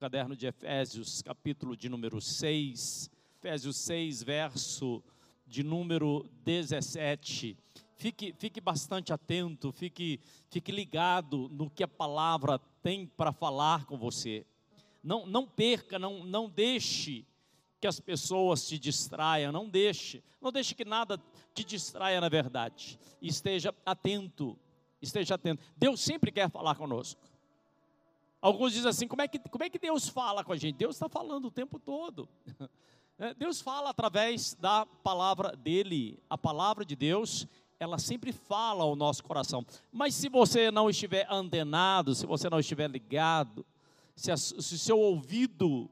caderno de Efésios, capítulo de número 6, Efésios 6, verso de número 17. Fique, fique bastante atento, fique, fique ligado no que a palavra tem para falar com você. Não, não perca, não, não deixe que as pessoas te distraiam, não deixe, não deixe que nada te distraia na verdade. Esteja atento, esteja atento. Deus sempre quer falar conosco. Alguns dizem assim: como é que, como é que Deus fala com a gente? Deus está falando o tempo todo. É, Deus fala através da palavra dele. A palavra de Deus, ela sempre fala ao nosso coração. Mas se você não estiver antenado, se você não estiver ligado, se, o seu ouvido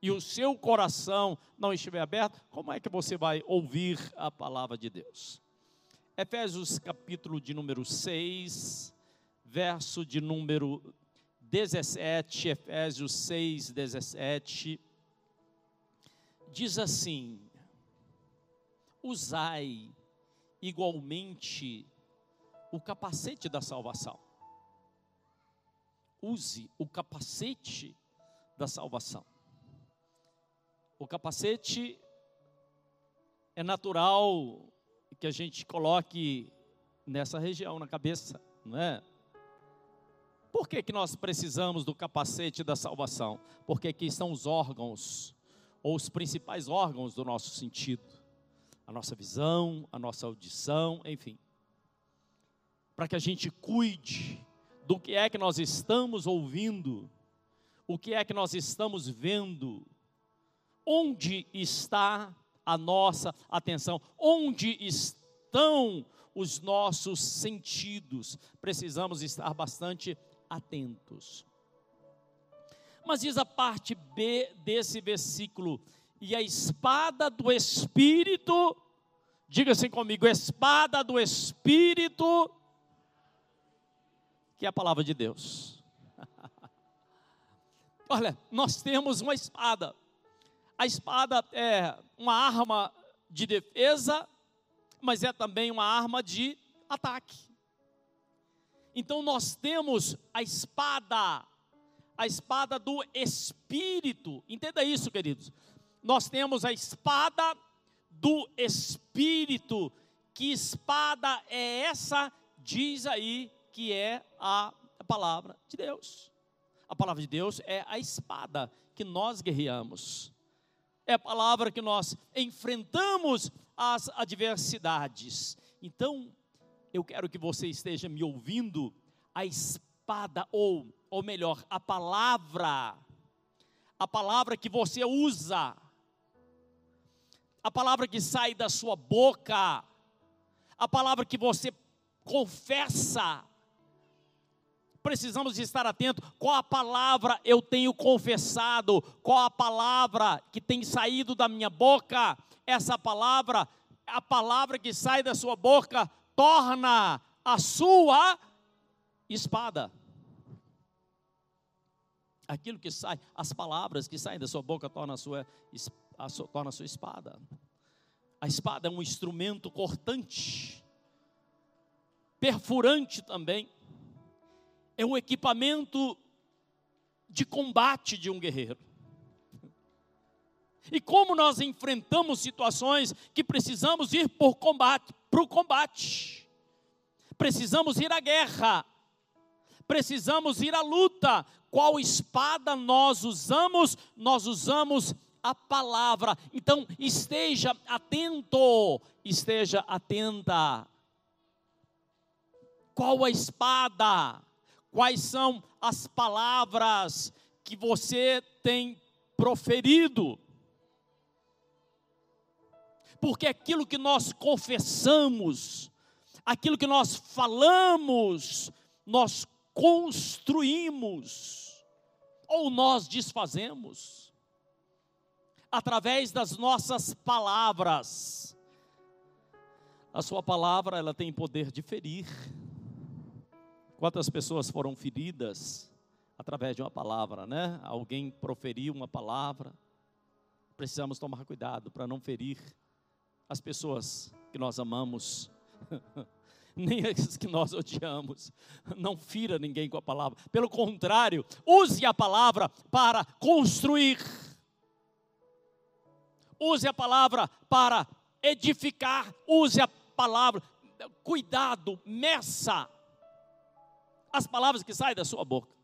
e o seu coração não estiver aberto, como é que você vai ouvir a palavra de Deus? Efésios capítulo de número 6, verso de número 17, Efésios 6, 17, diz assim: Usai igualmente o capacete da salvação. Use o capacete da salvação. O capacete é natural que a gente coloque nessa região, na cabeça, não é? Por que, que nós precisamos do capacete da salvação? Porque aqui estão os órgãos, ou os principais órgãos do nosso sentido: a nossa visão, a nossa audição, enfim. Para que a gente cuide do que é que nós estamos ouvindo, o que é que nós estamos vendo, onde está a nossa atenção, onde estão os nossos sentidos. Precisamos estar bastante atentos. Mas diz a parte B desse versículo: e a espada do Espírito, diga assim comigo, espada do Espírito, que é a palavra de Deus. Olha, nós temos uma espada. A espada é uma arma de defesa, mas é também uma arma de ataque. Então nós temos a espada, a espada do Espírito. Entenda isso, queridos. Nós temos a espada do Espírito. Que espada é essa? Diz aí que é a palavra de Deus. A palavra de Deus é a espada que nós guerreamos. É a palavra que nós enfrentamos as adversidades. Então, eu quero que você esteja me ouvindo, a espada, ou, ou melhor, a palavra, a palavra que você usa, a palavra que sai da sua boca, a palavra que você confessa. Precisamos estar atentos. Qual a palavra eu tenho confessado, qual a palavra que tem saído da minha boca. Essa palavra, a palavra que sai da sua boca, torna a sua espada. Aquilo que sai, as palavras que saem da sua boca torna a sua, a sua, torna a sua espada. A espada é um instrumento cortante, perfurante também. É um equipamento de combate de um guerreiro. E como nós enfrentamos situações que precisamos ir por combate, para o combate. Precisamos ir à guerra. Precisamos ir à luta. Qual espada nós usamos? Nós usamos a palavra. Então, esteja atento, esteja atenta. Qual a espada? Quais são as palavras que você tem proferido? Porque aquilo que nós confessamos, aquilo que nós falamos, nós construímos, ou nós desfazemos, através das nossas palavras. A sua palavra, ela tem poder de ferir. Quantas pessoas foram feridas através de uma palavra, né? Alguém proferiu uma palavra. Precisamos tomar cuidado para não ferir as pessoas que nós amamos. nem esses que nós odiamos. Não fira ninguém com a palavra. Pelo contrário, use a palavra para construir. Use a palavra para edificar. Use a palavra. Cuidado, meça as palavras que saem da sua boca.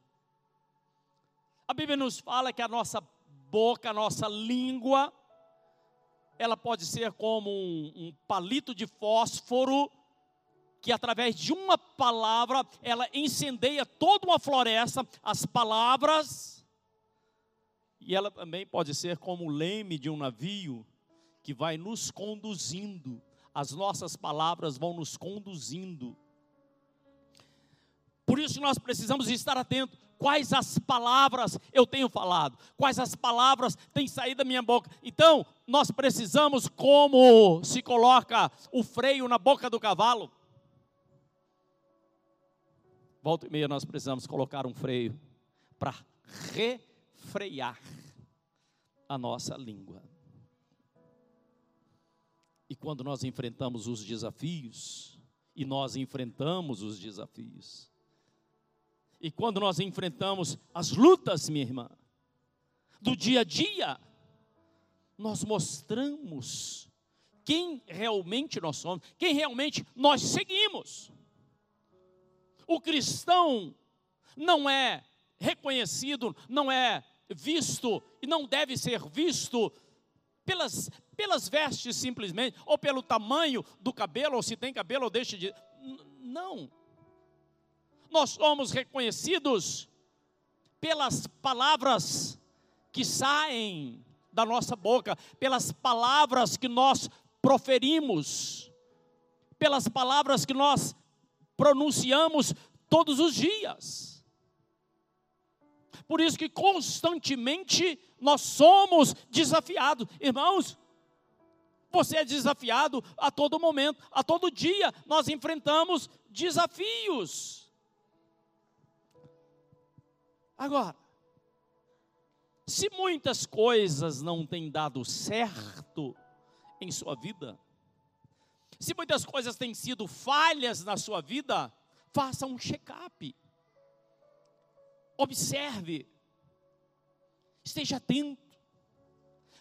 A Bíblia nos fala que a nossa boca, a nossa língua, ela pode ser como um, um palito de fósforo que através de uma palavra ela incendeia toda uma floresta, as palavras, e ela também pode ser como o leme de um navio que vai nos conduzindo, as nossas palavras vão nos conduzindo. Por isso nós precisamos estar atentos. Quais as palavras eu tenho falado? Quais as palavras têm saído da minha boca? Então, nós precisamos, como se coloca o freio na boca do cavalo, volta e meia nós precisamos colocar um freio para refrear a nossa língua. E quando nós enfrentamos os desafios, e nós enfrentamos os desafios, e quando nós enfrentamos as lutas, minha irmã, do dia a dia, nós mostramos quem realmente nós somos, quem realmente nós seguimos. O cristão não é reconhecido, não é visto e não deve ser visto pelas, pelas vestes simplesmente, ou pelo tamanho do cabelo, ou se tem cabelo ou deixa de. Não. Nós somos reconhecidos pelas palavras que saem da nossa boca, pelas palavras que nós proferimos, pelas palavras que nós pronunciamos todos os dias. Por isso que constantemente nós somos desafiados. Irmãos, você é desafiado a todo momento, a todo dia nós enfrentamos desafios. Agora, se muitas coisas não têm dado certo em sua vida, se muitas coisas têm sido falhas na sua vida, faça um check-up. Observe. Esteja atento.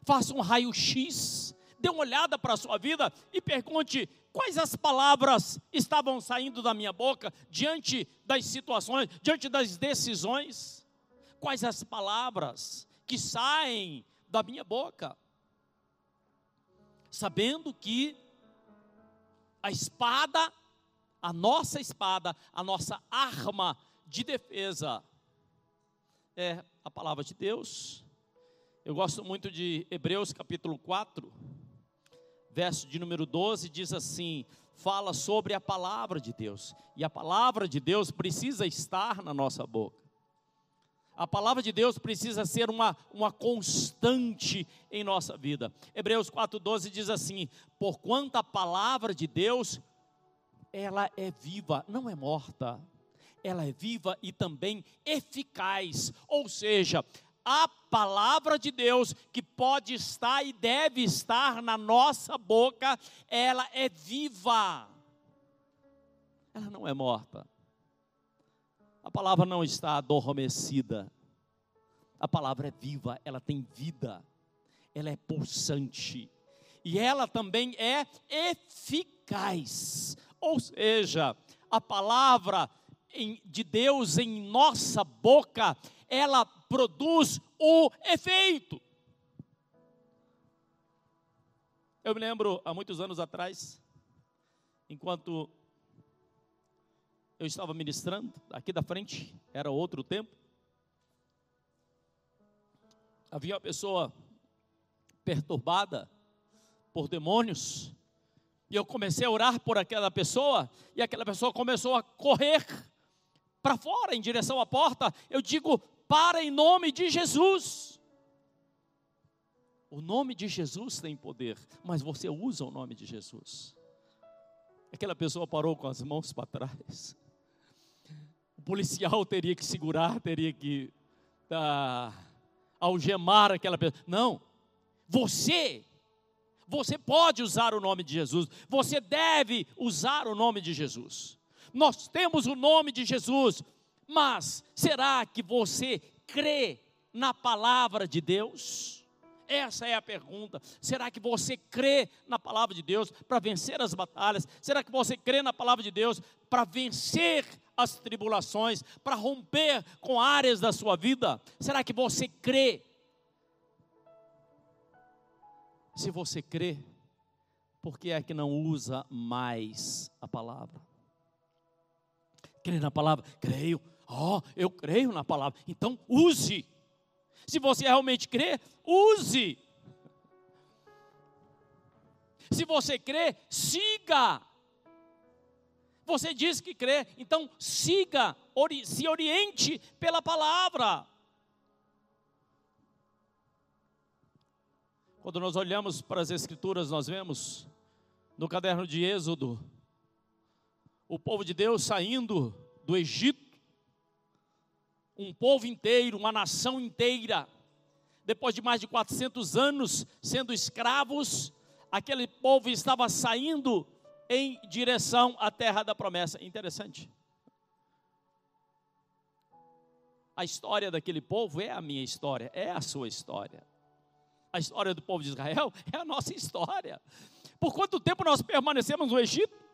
Faça um raio-x. Dê uma olhada para a sua vida e pergunte quais as palavras estavam saindo da minha boca diante das situações, diante das decisões. Quais as palavras que saem da minha boca. Sabendo que a espada, a nossa espada, a nossa arma de defesa é a palavra de Deus. Eu gosto muito de Hebreus capítulo 4, verso de número 12, diz assim: fala sobre a palavra de Deus, e a palavra de Deus precisa estar na nossa boca. A palavra de Deus precisa ser uma, uma constante em nossa vida. Hebreus 4,12 diz assim: Porquanto a palavra de Deus, ela é viva, não é morta, ela é viva e também eficaz. Ou seja, a palavra de Deus que pode estar e deve estar na nossa boca, ela é viva, ela não é morta. A palavra não está adormecida. A palavra é viva, ela tem vida, ela é pulsante. E ela também é eficaz. Ou seja, a palavra de Deus em nossa boca, ela produz o efeito. Eu me lembro há muitos anos atrás, enquanto eu estava ministrando, aqui da frente, era outro tempo. Havia uma pessoa perturbada por demônios, e eu comecei a orar por aquela pessoa, e aquela pessoa começou a correr para fora, em direção à porta. Eu digo: para em nome de Jesus. O nome de Jesus tem poder, mas você usa o nome de Jesus. Aquela pessoa parou com as mãos para trás policial teria que segurar, teria que ah, algemar aquela pessoa. Não. Você, Você pode usar o nome de Jesus, você deve usar o nome de Jesus. Nós temos o nome de Jesus, mas será que você crê na palavra de Deus? Essa é a pergunta. Será que você crê na palavra de Deus para vencer as batalhas? Será que você crê na palavra de Deus para vencer as tribulações, para romper com áreas da sua vida? Será que você crê? Se você crê, por que é que não usa mais a palavra? Crê na palavra? Creio. Oh, eu creio na palavra. Então use. Se você realmente crê, use. Se você crê, siga. Você diz que crê, então siga, ori se oriente pela palavra. Quando nós olhamos para as Escrituras, nós vemos no caderno de Êxodo, o povo de Deus saindo do Egito, um povo inteiro, uma nação inteira, depois de mais de 400 anos sendo escravos, aquele povo estava saindo em direção à terra da promessa. Interessante. A história daquele povo é a minha história, é a sua história. A história do povo de Israel é a nossa história. Por quanto tempo nós permanecemos no Egito?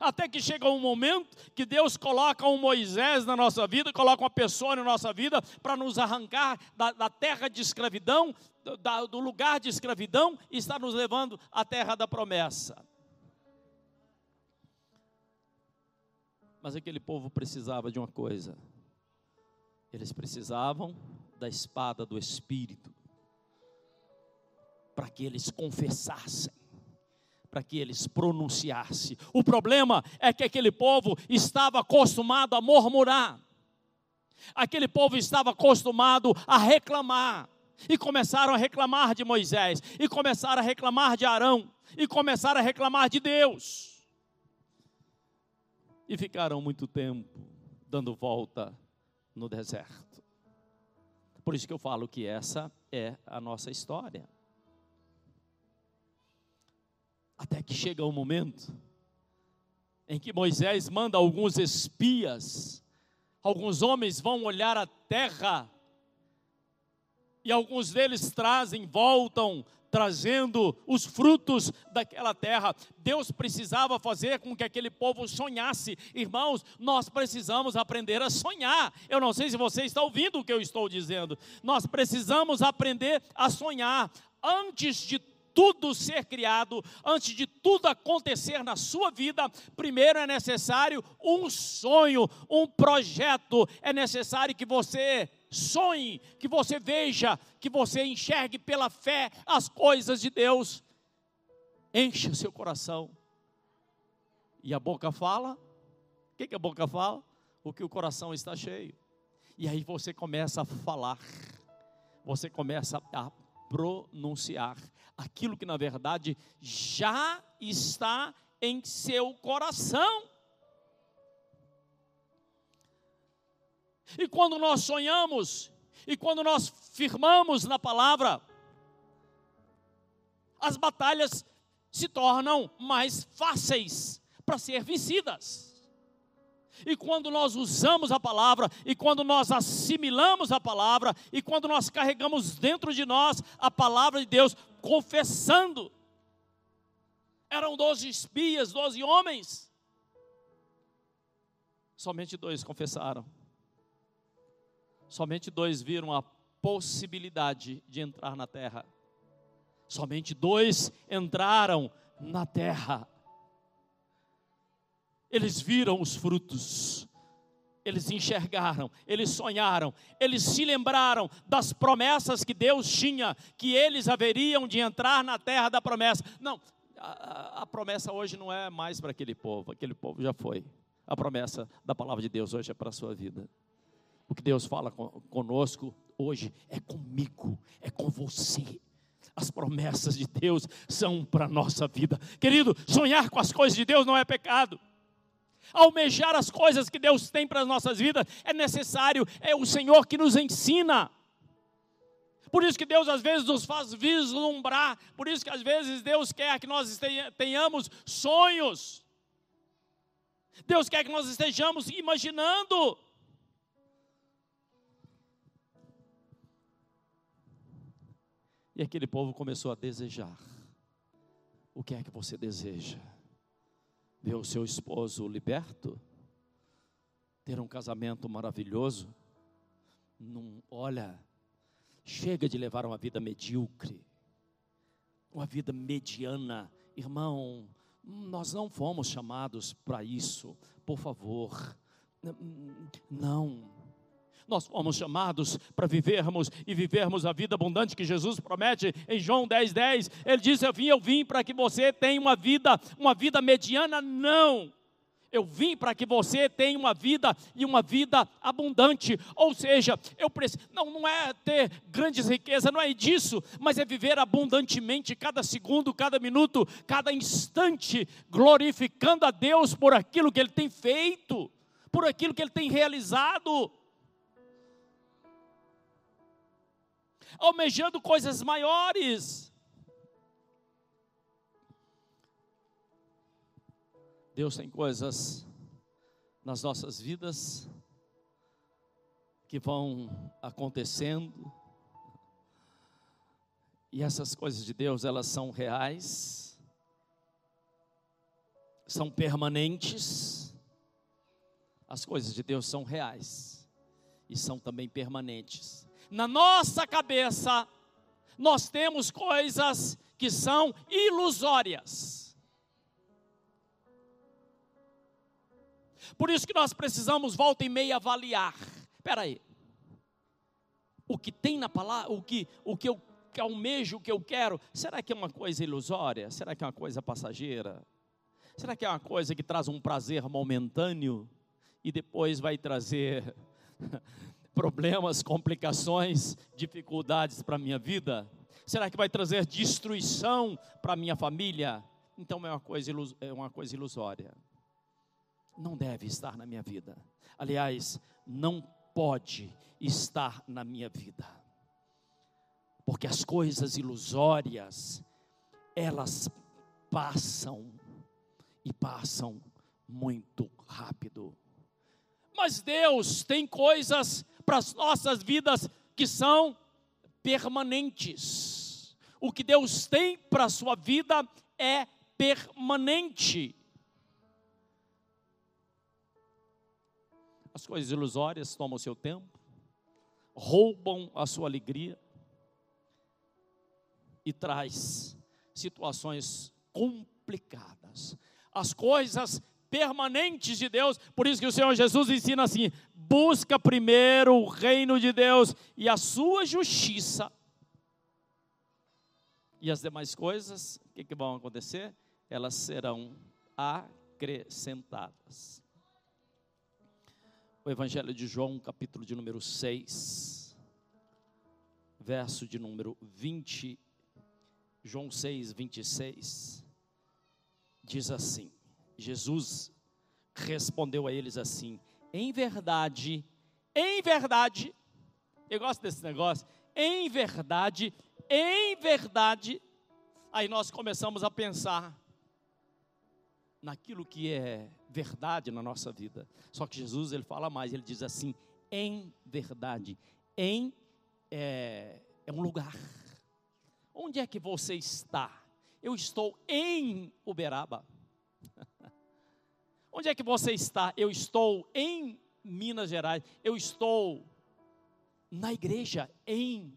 Até que chega um momento que Deus coloca um Moisés na nossa vida, coloca uma pessoa na nossa vida para nos arrancar da, da, terra de escravidão, da, do lugar de escravidão e está nos levando à terra da promessa. Mas aquele povo precisava de uma coisa. Eles precisavam da espada do Espírito. Para que eles confessassem. Para que eles pronunciassem. O problema é que aquele povo estava acostumado a murmurar. Aquele povo estava acostumado a reclamar. E começaram a reclamar de Moisés. E começaram a reclamar de Arão. E começaram a reclamar de Deus e ficaram muito tempo dando volta no deserto. Por isso que eu falo que essa é a nossa história. Até que chega um momento em que Moisés manda alguns espias, alguns homens vão olhar a terra, e alguns deles trazem, voltam, trazendo os frutos daquela terra. Deus precisava fazer com que aquele povo sonhasse. Irmãos, nós precisamos aprender a sonhar. Eu não sei se você está ouvindo o que eu estou dizendo. Nós precisamos aprender a sonhar. Antes de tudo ser criado, antes de tudo acontecer na sua vida, primeiro é necessário um sonho, um projeto. É necessário que você sonhe, que você veja, que você enxergue pela fé as coisas de Deus. Encha seu coração. E a boca fala? O que, que a boca fala? O que o coração está cheio. E aí você começa a falar, você começa a pronunciar aquilo que na verdade já está em seu coração. E quando nós sonhamos, e quando nós firmamos na palavra, as batalhas se tornam mais fáceis para ser vencidas. E quando nós usamos a palavra, e quando nós assimilamos a palavra, e quando nós carregamos dentro de nós a palavra de Deus, confessando, eram doze espias, doze homens, somente dois confessaram somente dois viram a possibilidade de entrar na terra. Somente dois entraram na terra. Eles viram os frutos, eles enxergaram, eles sonharam, eles se lembraram das promessas que Deus tinha, que eles haveriam de entrar na terra da promessa. Não, a, a promessa hoje não é mais para aquele povo, aquele povo já foi. A promessa da palavra de Deus hoje é para a sua vida. O que Deus fala conosco hoje é comigo, é com você. As promessas de Deus são para a nossa vida. Querido, sonhar com as coisas de Deus não é pecado. Almejar as coisas que Deus tem para as nossas vidas é necessário, é o Senhor que nos ensina. Por isso que Deus às vezes nos faz vislumbrar, por isso que às vezes Deus quer que nós tenhamos sonhos. Deus quer que nós estejamos imaginando. E aquele povo começou a desejar. O que é que você deseja? Ver o seu esposo liberto? Ter um casamento maravilhoso? Não, olha, chega de levar uma vida medíocre, uma vida mediana. Irmão, nós não fomos chamados para isso, por favor. Não. Nós fomos chamados para vivermos e vivermos a vida abundante que Jesus promete em João 10, 10. Ele diz: Eu vim, eu vim para que você tenha uma vida, uma vida mediana. Não. Eu vim para que você tenha uma vida e uma vida abundante. Ou seja, eu preciso. Não, não é ter grandes riquezas, não é disso, mas é viver abundantemente cada segundo, cada minuto, cada instante, glorificando a Deus por aquilo que Ele tem feito, por aquilo que Ele tem realizado. Almejando coisas maiores. Deus tem coisas nas nossas vidas que vão acontecendo, e essas coisas de Deus, elas são reais, são permanentes. As coisas de Deus são reais e são também permanentes na nossa cabeça, nós temos coisas que são ilusórias. Por isso que nós precisamos volta e meia avaliar. Espera aí. O que tem na palavra, o que, o que eu almejo, o que eu quero, será que é uma coisa ilusória? Será que é uma coisa passageira? Será que é uma coisa que traz um prazer momentâneo e depois vai trazer problemas, complicações, dificuldades para a minha vida? Será que vai trazer destruição para a minha família? Então é uma, coisa, é uma coisa ilusória. Não deve estar na minha vida. Aliás, não pode estar na minha vida. Porque as coisas ilusórias, elas passam e passam muito rápido. Mas Deus tem coisas para as nossas vidas que são permanentes. O que Deus tem para a sua vida é permanente. As coisas ilusórias tomam o seu tempo, roubam a sua alegria e traz situações complicadas. As coisas permanentes de Deus. Por isso que o Senhor Jesus ensina assim: busca primeiro o reino de Deus e a sua justiça. E as demais coisas, o que, que vão acontecer? Elas serão acrescentadas. O Evangelho de João, capítulo de número 6, verso de número 20, João 6, 26, diz assim: Jesus respondeu a eles assim: em verdade, em verdade, eu gosto desse negócio, em verdade, em verdade, aí nós começamos a pensar naquilo que é verdade na nossa vida. Só que Jesus ele fala mais, ele diz assim: em verdade, em é, é um lugar. Onde é que você está? Eu estou em Uberaba. Onde é que você está? Eu estou em Minas Gerais. Eu estou na igreja em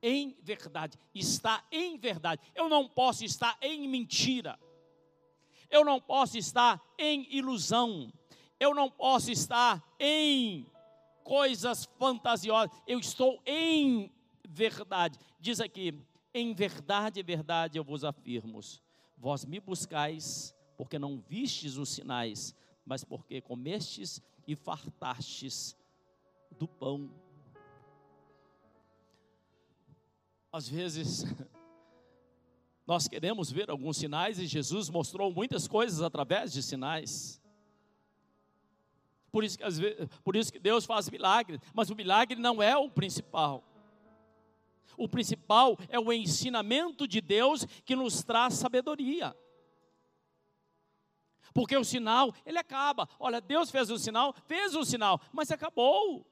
em verdade, está em verdade. Eu não posso estar em mentira. Eu não posso estar em ilusão. Eu não posso estar em coisas fantasiosas. Eu estou em verdade. Diz aqui: em verdade, verdade eu vos afirmo: vós me buscais porque não vistes os sinais, mas porque comestes e fartastes do pão. Às vezes, nós queremos ver alguns sinais e Jesus mostrou muitas coisas através de sinais. Por isso, que, às vezes, por isso que Deus faz milagres, mas o milagre não é o principal. O principal é o ensinamento de Deus que nos traz sabedoria. Porque o sinal, ele acaba. Olha, Deus fez o sinal, fez o sinal, mas acabou.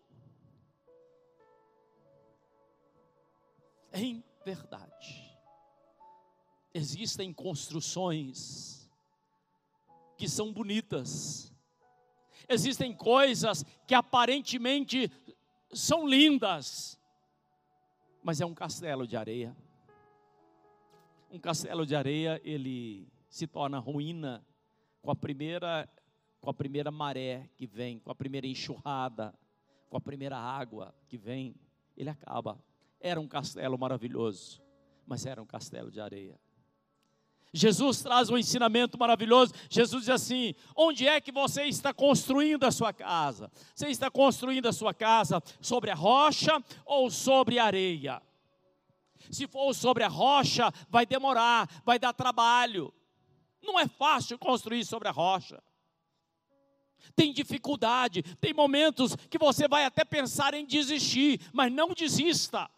Em verdade, existem construções que são bonitas, existem coisas que aparentemente são lindas, mas é um castelo de areia. Um castelo de areia, ele se torna ruína com a primeira com a primeira maré que vem, com a primeira enxurrada, com a primeira água que vem, ele acaba. Era um castelo maravilhoso, mas era um castelo de areia. Jesus traz um ensinamento maravilhoso. Jesus diz assim: onde é que você está construindo a sua casa? Você está construindo a sua casa sobre a rocha ou sobre a areia? Se for sobre a rocha, vai demorar, vai dar trabalho. Não é fácil construir sobre a rocha. Tem dificuldade, tem momentos que você vai até pensar em desistir, mas não desista.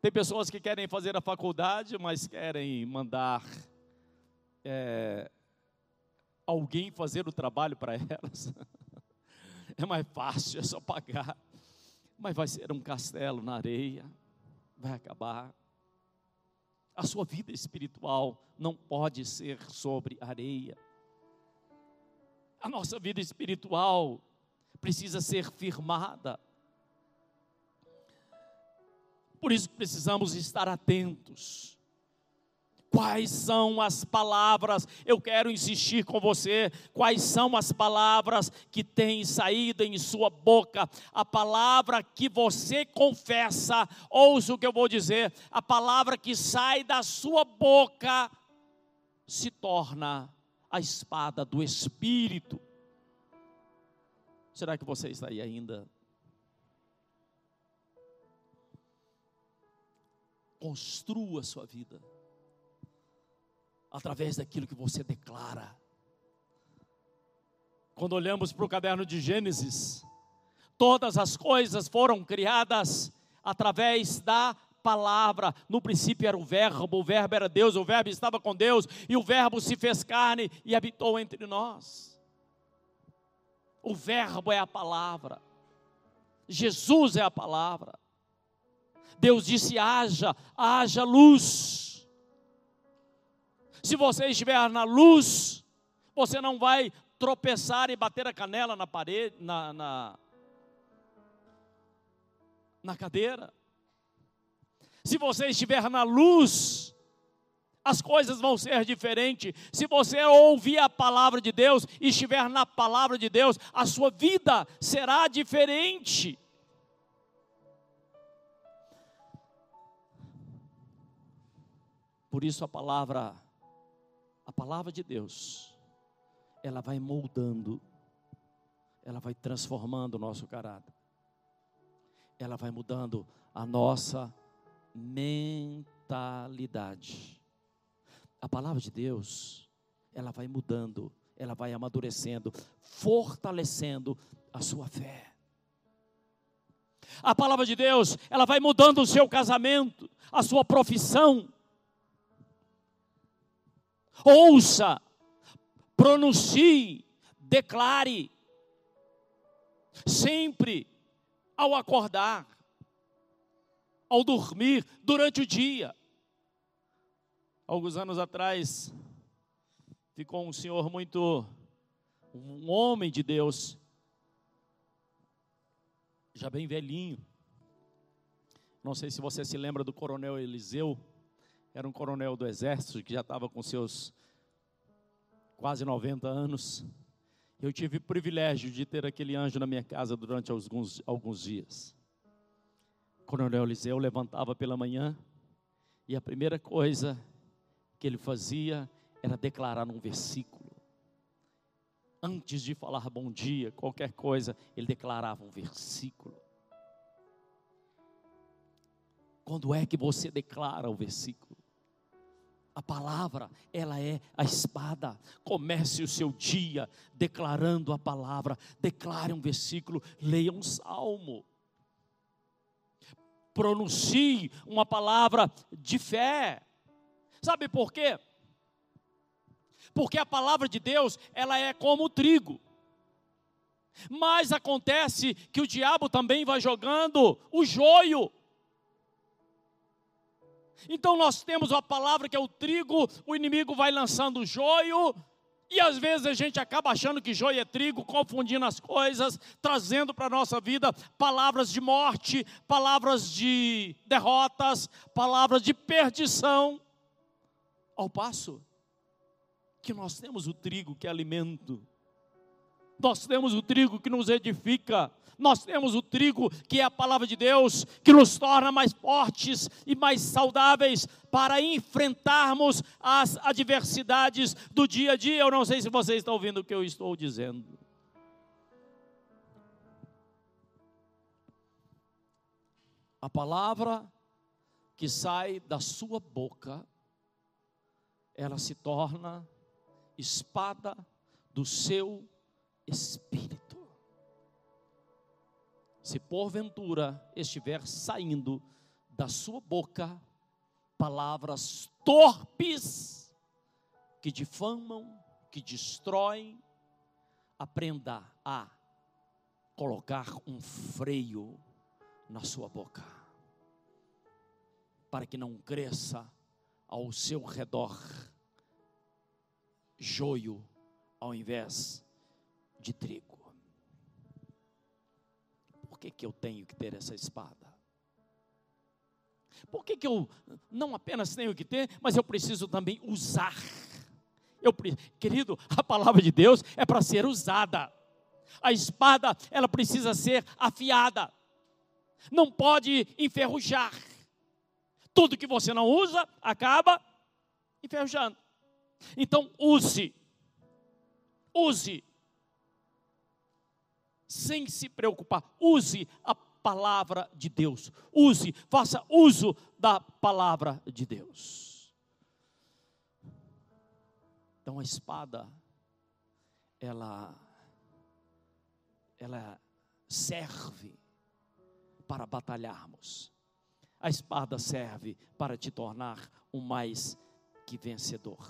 Tem pessoas que querem fazer a faculdade, mas querem mandar é, alguém fazer o trabalho para elas. É mais fácil, é só pagar. Mas vai ser um castelo na areia, vai acabar. A sua vida espiritual não pode ser sobre areia. A nossa vida espiritual precisa ser firmada por isso precisamos estar atentos. Quais são as palavras? Eu quero insistir com você. Quais são as palavras que têm saído em sua boca? A palavra que você confessa, ouça o que eu vou dizer. A palavra que sai da sua boca se torna a espada do Espírito. Será que você está aí ainda? Construa a sua vida através daquilo que você declara. Quando olhamos para o caderno de Gênesis, todas as coisas foram criadas através da palavra. No princípio era o Verbo, o Verbo era Deus, o Verbo estava com Deus e o Verbo se fez carne e habitou entre nós. O Verbo é a palavra, Jesus é a palavra. Deus disse: haja, haja luz. Se você estiver na luz, você não vai tropeçar e bater a canela na parede, na, na, na cadeira. Se você estiver na luz, as coisas vão ser diferentes. Se você ouvir a palavra de Deus e estiver na palavra de Deus, a sua vida será diferente. Por isso a palavra, palavra de Deus, ela vai moldando, ela vai transformando o nosso caráter, ela vai mudando a nossa mentalidade. A palavra de Deus, ela vai mudando, ela vai amadurecendo, fortalecendo a sua fé. A palavra de Deus, ela vai mudando o seu casamento, a sua profissão, ouça, pronuncie, declare, sempre ao acordar, ao dormir, durante o dia. Alguns anos atrás, ficou um senhor muito, um homem de Deus, já bem velhinho. Não sei se você se lembra do coronel Eliseu era um coronel do exército que já estava com seus quase 90 anos. Eu tive o privilégio de ter aquele anjo na minha casa durante alguns, alguns dias. O coronel Eliseu levantava pela manhã e a primeira coisa que ele fazia era declarar um versículo. Antes de falar bom dia, qualquer coisa, ele declarava um versículo. Quando é que você declara o versículo? A palavra, ela é a espada. Comece o seu dia declarando a palavra. Declare um versículo, leia um salmo. pronuncie uma palavra de fé. Sabe por quê? Porque a palavra de Deus, ela é como o trigo. Mas acontece que o diabo também vai jogando o joio. Então nós temos a palavra que é o trigo, o inimigo vai lançando o joio, e às vezes a gente acaba achando que joio é trigo, confundindo as coisas, trazendo para a nossa vida palavras de morte, palavras de derrotas, palavras de perdição. Ao passo que nós temos o trigo que é alimento, nós temos o trigo que nos edifica, nós temos o trigo, que é a palavra de Deus, que nos torna mais fortes e mais saudáveis para enfrentarmos as adversidades do dia a dia. Eu não sei se vocês estão ouvindo o que eu estou dizendo. A palavra que sai da sua boca, ela se torna espada do seu espírito se porventura estiver saindo da sua boca palavras torpes que difamam, que destroem, aprenda a colocar um freio na sua boca, para que não cresça ao seu redor joio ao invés de trigo que, que eu tenho que ter essa espada? Por que, que eu não apenas tenho que ter, mas eu preciso também usar? Eu, querido, a palavra de Deus é para ser usada. A espada, ela precisa ser afiada. Não pode enferrujar. Tudo que você não usa acaba enferrujando. Então, use. Use sem se preocupar. Use a palavra de Deus. Use, faça uso da palavra de Deus. Então a espada ela ela serve para batalharmos. A espada serve para te tornar um mais que vencedor.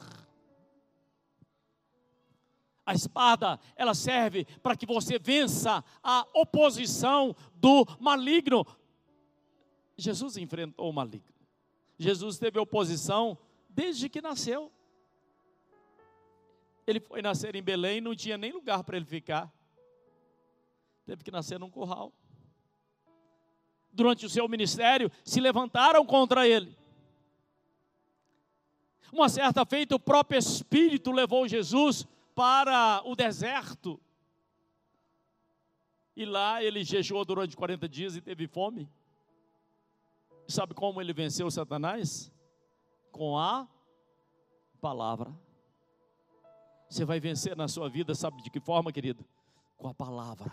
A espada, ela serve para que você vença a oposição do maligno. Jesus enfrentou o maligno. Jesus teve oposição desde que nasceu. Ele foi nascer em Belém, não tinha nem lugar para ele ficar. Teve que nascer num curral. Durante o seu ministério, se levantaram contra ele. Uma certa feita, o próprio Espírito levou Jesus para o deserto. E lá ele jejuou durante 40 dias e teve fome. Sabe como ele venceu Satanás? Com a palavra. Você vai vencer na sua vida, sabe de que forma, querido? Com a palavra.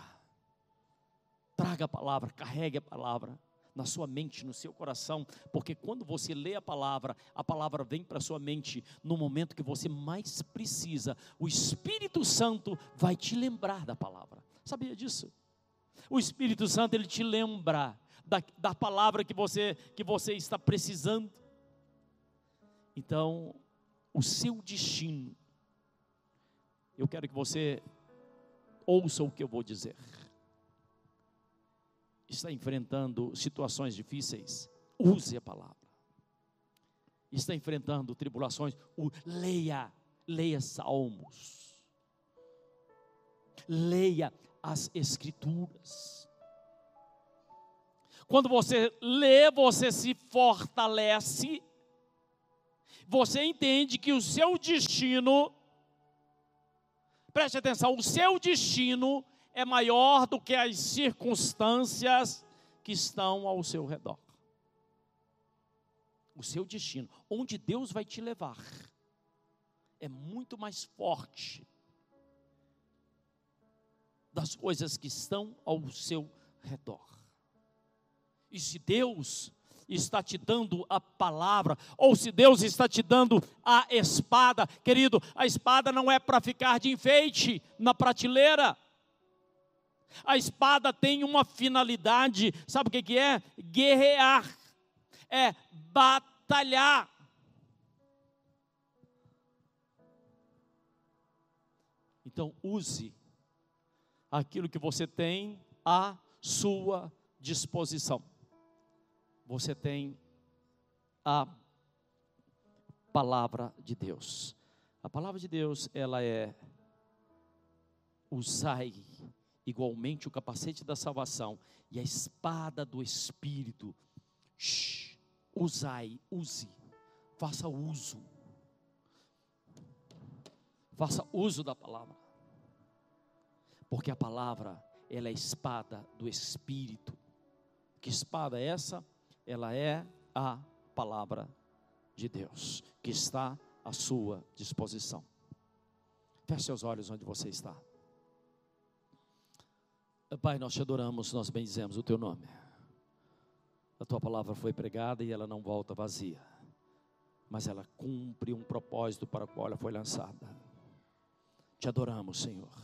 Traga a palavra, carregue a palavra na sua mente, no seu coração, porque quando você lê a palavra, a palavra vem para a sua mente no momento que você mais precisa. O Espírito Santo vai te lembrar da palavra. Sabia disso? O Espírito Santo ele te lembra da, da palavra que você que você está precisando. Então, o seu destino. Eu quero que você ouça o que eu vou dizer está enfrentando situações difíceis, use a palavra. Está enfrentando tribulações, leia, leia salmos. Leia as escrituras. Quando você lê, você se fortalece. Você entende que o seu destino Preste atenção, o seu destino é maior do que as circunstâncias que estão ao seu redor. O seu destino, onde Deus vai te levar, é muito mais forte das coisas que estão ao seu redor. E se Deus está te dando a palavra, ou se Deus está te dando a espada, querido, a espada não é para ficar de enfeite na prateleira. A espada tem uma finalidade, sabe o que, que é? Guerrear, é batalhar. Então, use aquilo que você tem à sua disposição. Você tem a palavra de Deus. A palavra de Deus, ela é usai igualmente o capacete da salvação e a espada do Espírito. Shhh, usai, use, faça uso. Faça uso da palavra. Porque a palavra, ela é a espada do Espírito. Que espada é essa? Ela é a palavra de Deus, que está à sua disposição. Feche seus olhos onde você está. Pai, nós te adoramos, nós bendizemos o teu nome. A tua palavra foi pregada e ela não volta vazia, mas ela cumpre um propósito para o qual ela foi lançada. Te adoramos, Senhor.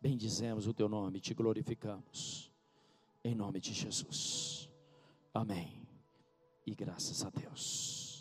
Bendizemos o teu nome, te glorificamos. Em nome de Jesus. Amém. E graças a Deus.